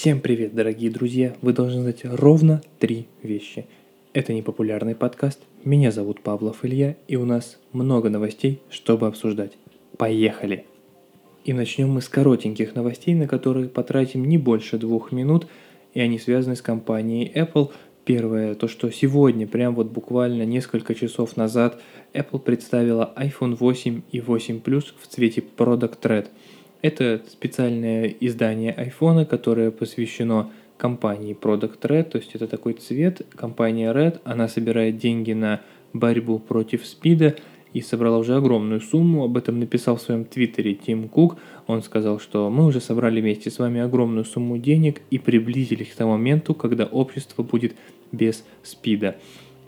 Всем привет, дорогие друзья! Вы должны знать ровно три вещи. Это непопулярный подкаст, меня зовут Павлов Илья, и у нас много новостей, чтобы обсуждать. Поехали! И начнем мы с коротеньких новостей, на которые потратим не больше двух минут, и они связаны с компанией Apple. Первое, то что сегодня, прям вот буквально несколько часов назад, Apple представила iPhone 8 и 8 Plus в цвете Product Red – это специальное издание iPhone, которое посвящено компании Product Red, то есть это такой цвет. Компания Red, она собирает деньги на борьбу против СПИДа и собрала уже огромную сумму. Об этом написал в своем твиттере Тим Кук. Он сказал, что мы уже собрали вместе с вами огромную сумму денег и приблизились к тому моменту, когда общество будет без СПИДа.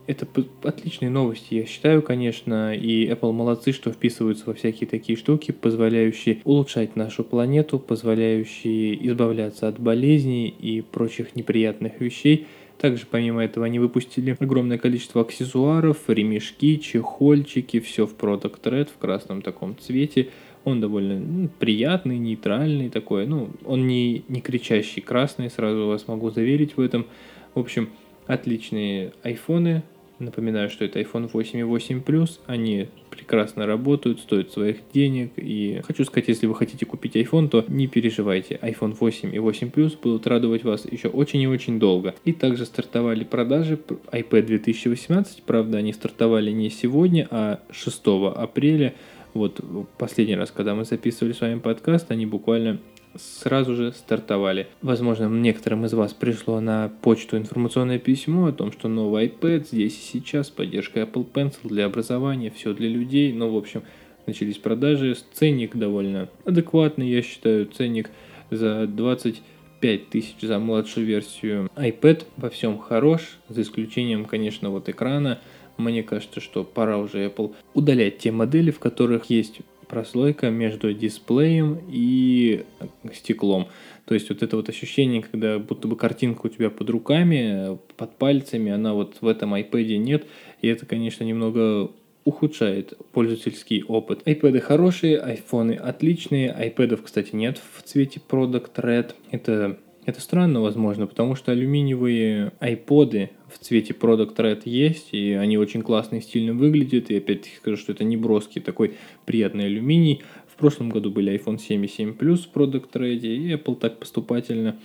Это отличные новости, я считаю, конечно, и Apple молодцы, что вписываются во всякие такие штуки, позволяющие улучшать нашу планету, позволяющие избавляться от болезней и прочих неприятных вещей. Также, помимо этого, они выпустили огромное количество аксессуаров, ремешки, чехольчики, все в Product Red в красном таком цвете. Он довольно ну, приятный, нейтральный такой. Ну, он не, не кричащий красный, сразу вас могу заверить в этом. В общем, отличные айфоны, Напоминаю, что это iPhone 8 и 8 Plus. Они прекрасно работают, стоят своих денег. И хочу сказать, если вы хотите купить iPhone, то не переживайте. iPhone 8 и 8 Plus будут радовать вас еще очень и очень долго. И также стартовали продажи iPad 2018. Правда, они стартовали не сегодня, а 6 апреля. Вот последний раз, когда мы записывали с вами подкаст, они буквально сразу же стартовали. Возможно, некоторым из вас пришло на почту информационное письмо о том, что новый iPad здесь и сейчас, поддержка Apple Pencil для образования, все для людей. Ну, в общем, начались продажи. Ценник довольно адекватный, я считаю. Ценник за 25 тысяч за младшую версию iPad во всем хорош, за исключением, конечно, вот экрана. Мне кажется, что пора уже Apple удалять те модели, в которых есть прослойка между дисплеем и стеклом. То есть вот это вот ощущение, когда будто бы картинка у тебя под руками, под пальцами, она вот в этом iPad нет. И это, конечно, немного ухудшает пользовательский опыт. iPad хорошие, айфоны отличные. iPad, кстати, нет в цвете Product Red. Это это странно, возможно, потому что алюминиевые айподы в цвете Product Red есть, и они очень классно и стильно выглядят, и опять-таки скажу, что это не броский такой приятный алюминий. В прошлом году были iPhone 7 и 7 Plus в Product Red, и Apple так поступательно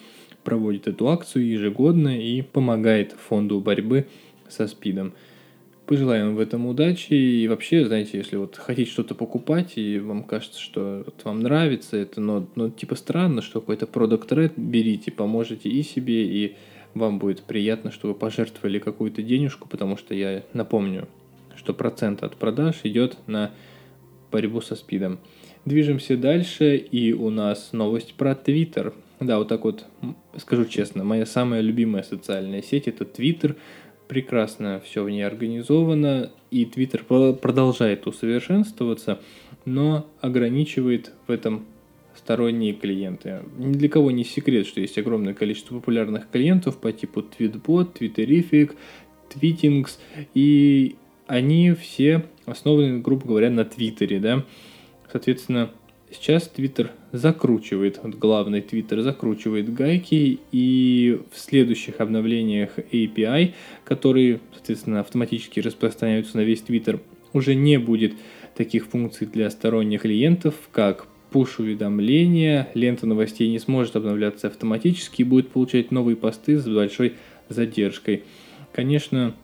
проводит эту акцию ежегодно и помогает фонду борьбы со спидом. Пожелаем в этом удачи. И вообще, знаете, если вот хотите что-то покупать, и вам кажется, что вот вам нравится это, но, но типа странно, что какой-то продукт Red берите, поможете и себе, и вам будет приятно, что вы пожертвовали какую-то денежку, потому что я напомню, что процент от продаж идет на борьбу со спидом. Движемся дальше, и у нас новость про Твиттер. Да, вот так вот, скажу честно, моя самая любимая социальная сеть это Твиттер прекрасно все в ней организовано, и Twitter продолжает усовершенствоваться, но ограничивает в этом сторонние клиенты. Ни для кого не секрет, что есть огромное количество популярных клиентов по типу Tweetbot, Twitterific, Tweetings, и они все основаны, грубо говоря, на Твиттере, да. Соответственно, Сейчас Twitter закручивает, вот главный Twitter закручивает гайки, и в следующих обновлениях API, которые, соответственно, автоматически распространяются на весь Twitter, уже не будет таких функций для сторонних клиентов, как push-уведомления, лента новостей не сможет обновляться автоматически и будет получать новые посты с большой задержкой. Конечно,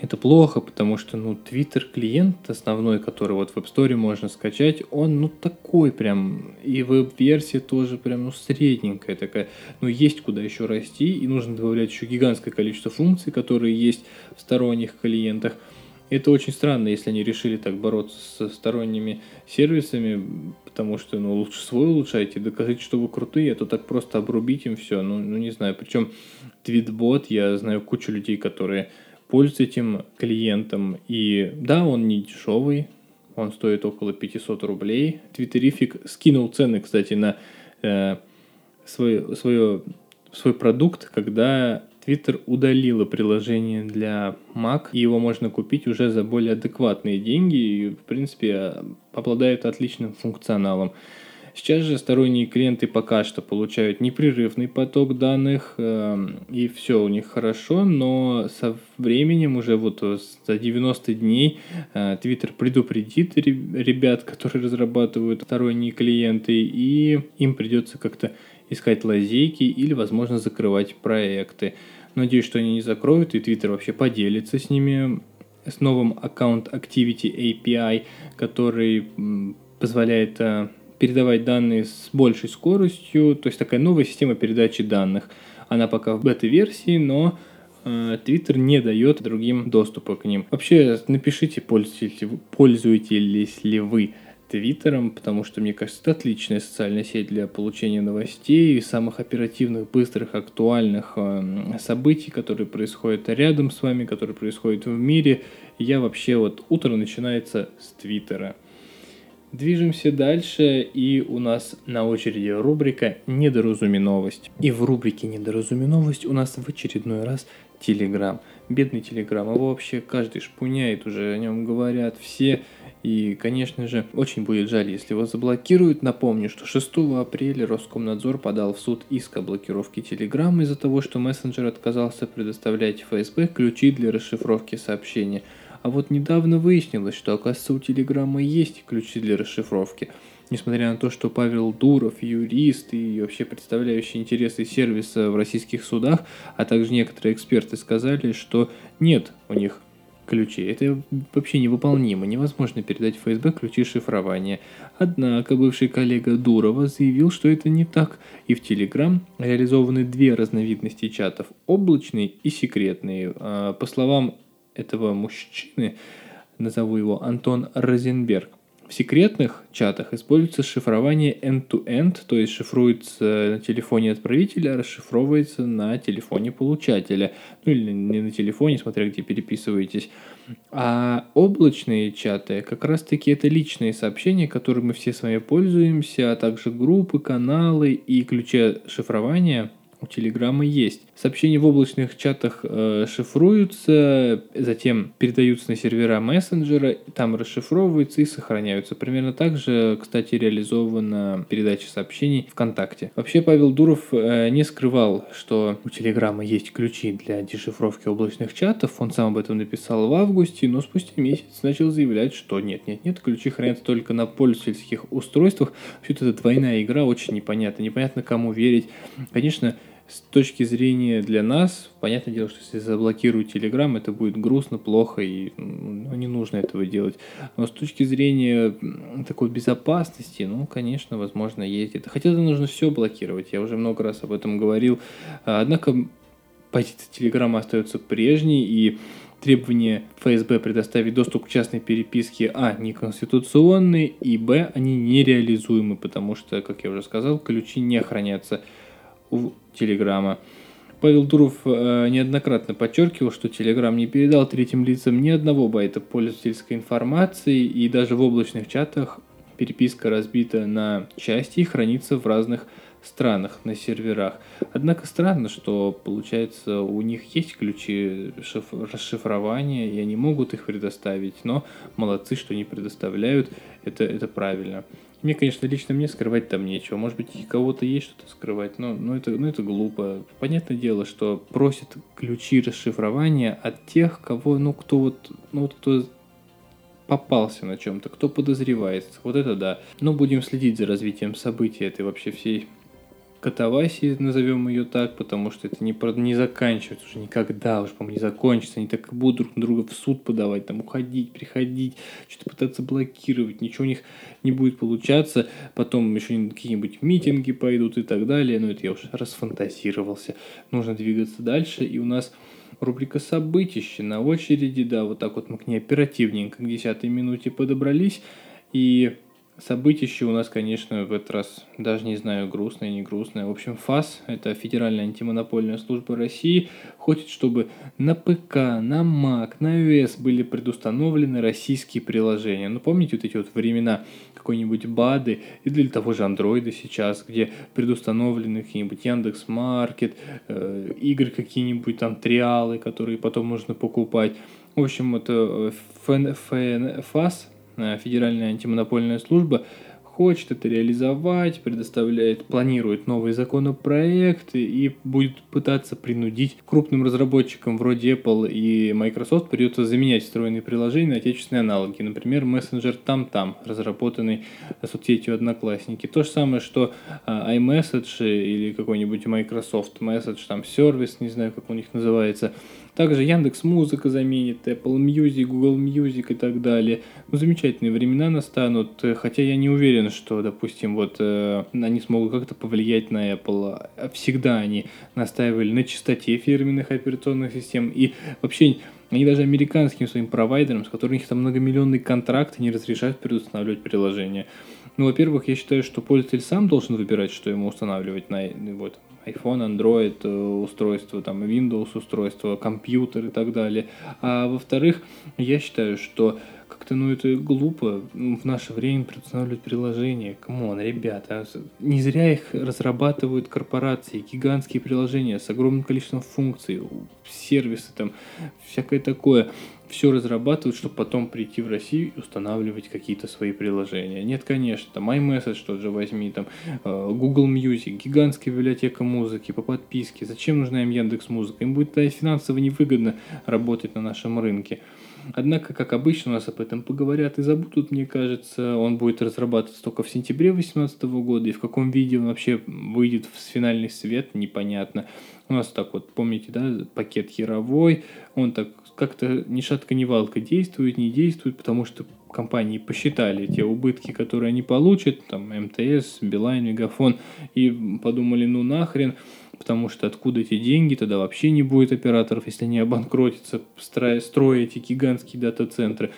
это плохо, потому что, ну, Twitter клиент основной, который вот в App Store можно скачать, он, ну, такой прям, и веб-версия тоже прям, ну, средненькая такая. Но есть куда еще расти, и нужно добавлять еще гигантское количество функций, которые есть в сторонних клиентах. Это очень странно, если они решили так бороться со сторонними сервисами, потому что, ну, лучше свой улучшайте, докажите, что вы крутые, а то так просто обрубить им все, ну, ну не знаю. Причем Твитбот, я знаю кучу людей, которые пользуюсь этим клиентом. И да, он не дешевый, он стоит около 500 рублей. Твиттерифик скинул цены, кстати, на э, свой, свое, свой продукт, когда Twitter удалила приложение для Mac, и его можно купить уже за более адекватные деньги, и, в принципе, обладает отличным функционалом. Сейчас же сторонние клиенты пока что получают непрерывный поток данных, э, и все у них хорошо, но со временем, уже вот за 90 дней, э, Twitter предупредит ребят, которые разрабатывают сторонние клиенты, и им придется как-то искать лазейки или, возможно, закрывать проекты. Надеюсь, что они не закроют, и Twitter вообще поделится с ними с новым аккаунт Activity API, который позволяет э, передавать данные с большей скоростью, то есть такая новая система передачи данных. Она пока в бета-версии, но э, Twitter не дает другим доступа к ним. Вообще, напишите, пользуетесь ли вы Твиттером, потому что, мне кажется, это отличная социальная сеть для получения новостей, самых оперативных, быстрых, актуальных э, событий, которые происходят рядом с вами, которые происходят в мире. Я вообще вот утро начинается с Твиттера. Движемся дальше, и у нас на очереди рубрика «Недоразуменовость». И в рубрике «Недоразуменовость» у нас в очередной раз Телеграм. Бедный Телеграм, его вообще каждый шпуняет, уже о нем говорят все. И, конечно же, очень будет жаль, если его заблокируют. Напомню, что 6 апреля Роскомнадзор подал в суд иск о блокировке Telegram из-за того, что мессенджер отказался предоставлять ФСБ ключи для расшифровки сообщения. А вот недавно выяснилось, что, оказывается, у Телеграма есть ключи для расшифровки. Несмотря на то, что Павел Дуров, юрист и вообще представляющий интересы сервиса в российских судах, а также некоторые эксперты сказали, что нет у них ключи. Это вообще невыполнимо. Невозможно передать ФСБ ключи шифрования. Однако бывший коллега Дурова заявил, что это не так. И в Telegram реализованы две разновидности чатов. Облачный и секретный. А, по словам этого мужчины, назову его Антон Розенберг, в секретных чатах используется шифрование end-to-end, то есть шифруется на телефоне отправителя, расшифровывается на телефоне получателя. Ну или не на телефоне, смотря где переписываетесь. А облачные чаты как раз таки это личные сообщения, которыми мы все с вами пользуемся, а также группы, каналы и ключи шифрования – у Телеграма есть. Сообщения в облачных чатах э, шифруются, затем передаются на сервера мессенджера, там расшифровываются и сохраняются. Примерно так же, кстати, реализована передача сообщений ВКонтакте. Вообще Павел Дуров э, не скрывал, что у Телеграма есть ключи для дешифровки облачных чатов. Он сам об этом написал в августе, но спустя месяц начал заявлять, что нет, нет, нет, ключи хранятся только на пользовательских устройствах. Все это двойная игра, очень непонятно. Непонятно, кому верить. Конечно, с точки зрения для нас, понятное дело, что если заблокируют Telegram, это будет грустно, плохо и ну, не нужно этого делать. Но с точки зрения такой безопасности, ну, конечно, возможно, есть это. Хотя это нужно все блокировать, я уже много раз об этом говорил. Однако позиция Telegram остается прежней, и требования ФСБ предоставить доступ к частной переписке а. неконституционные, и б. они нереализуемы, потому что, как я уже сказал, ключи не хранятся у Телеграма. Павел Дуров э, неоднократно подчеркивал, что Телеграм не передал третьим лицам ни одного байта пользовательской информации, и даже в облачных чатах переписка разбита на части и хранится в разных странах на серверах. Однако странно, что получается у них есть ключи шиф- расшифрования, и они могут их предоставить, но молодцы, что не предоставляют, это, это правильно. Мне, конечно, лично мне скрывать там нечего. Может быть, у кого-то есть что-то скрывать, но, но, это, ну, это глупо. Понятное дело, что просят ключи расшифрования от тех, кого, ну, кто вот, ну, вот кто попался на чем-то, кто подозревается. Вот это да. Но будем следить за развитием событий этой вообще всей катавасии, назовем ее так, потому что это не, не заканчивается уже никогда, уже, по-моему, не закончится. Они так и будут друг на друга в суд подавать, там, уходить, приходить, что-то пытаться блокировать, ничего у них не будет получаться. Потом еще какие-нибудь митинги пойдут и так далее. Но это я уже расфантазировался. Нужно двигаться дальше, и у нас рубрика «Событище» на очереди, да, вот так вот мы к ней оперативненько к десятой минуте подобрались, и Событище у нас, конечно, в этот раз даже не знаю, грустное, не грустное. В общем, ФАС, это Федеральная антимонопольная служба России, хочет, чтобы на ПК, на Mac, на iOS были предустановлены российские приложения. Ну, помните вот эти вот времена какой-нибудь БАДы и для того же андроида сейчас, где предустановлены какие-нибудь Яндекс Маркет, э, игры какие-нибудь там, триалы, которые потом нужно покупать. В общем, это ФН, ФН, ФАС, Федеральная антимонопольная служба хочет это реализовать, предоставляет, планирует новые законопроекты и будет пытаться принудить крупным разработчикам вроде Apple и Microsoft придется заменять встроенные приложения на отечественные аналоги. Например, мессенджер там-там, разработанный соцсетью Одноклассники. То же самое, что а, iMessage или какой-нибудь Microsoft Message, там сервис, не знаю, как у них называется, также Яндекс Музыка заменит, Apple Music, Google Music и так далее. Ну, замечательные времена настанут, хотя я не уверен, что, допустим, вот э, они смогут как-то повлиять на Apple. Всегда они настаивали на чистоте фирменных операционных систем и вообще они даже американским своим провайдерам, с которыми у них там многомиллионный контракт, не разрешают предустанавливать приложение. Ну, во-первых, я считаю, что пользователь сам должен выбирать, что ему устанавливать на вот, iPhone, Android э, устройство, там, Windows устройство, компьютер и так далее. А во-вторых, я считаю, что как-то, ну, это глупо в наше время предустанавливать приложения. Come on, ребята, не зря их разрабатывают корпорации, гигантские приложения с огромным количеством функций, сервисы там, всякое такое все разрабатывают, чтобы потом прийти в Россию и устанавливать какие-то свои приложения. Нет, конечно, там iMessage тот же возьми, там э, Google Music, гигантская библиотека музыки по подписке. Зачем нужна им Яндекс Музыка? Им будет финансово невыгодно работать на нашем рынке. Однако, как обычно, у нас об этом поговорят и забудут, мне кажется. Он будет разрабатываться только в сентябре 2018 года, и в каком виде он вообще выйдет в финальный свет, непонятно. У нас так вот, помните, да, пакет Яровой, он так как-то ни шатка, ни валка действует, не действует, потому что компании посчитали те убытки, которые они получат, там МТС, Билайн, Мегафон, и подумали, ну нахрен, потому что откуда эти деньги, тогда вообще не будет операторов, если они обанкротятся, строя, строя эти гигантские дата-центры.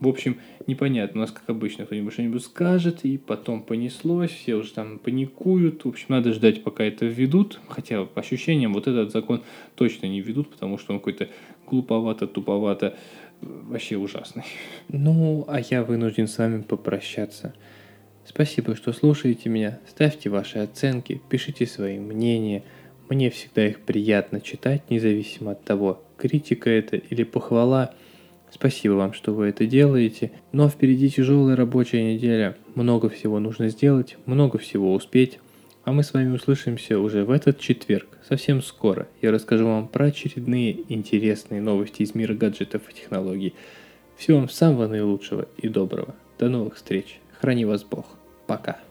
В общем, непонятно, у нас, как обычно, кто-нибудь что-нибудь скажет, и потом понеслось, все уже там паникуют, в общем, надо ждать, пока это введут, хотя по ощущениям вот этот закон точно не введут, потому что он какой-то глуповато, туповато, вообще ужасный. Ну, а я вынужден с вами попрощаться. Спасибо, что слушаете меня. Ставьте ваши оценки, пишите свои мнения. Мне всегда их приятно читать, независимо от того, критика это или похвала. Спасибо вам, что вы это делаете. Но впереди тяжелая рабочая неделя. Много всего нужно сделать, много всего успеть. А мы с вами услышимся уже в этот четверг, совсем скоро. Я расскажу вам про очередные интересные новости из мира гаджетов и технологий. Всего вам самого наилучшего и доброго. До новых встреч. Храни вас Бог. Пока.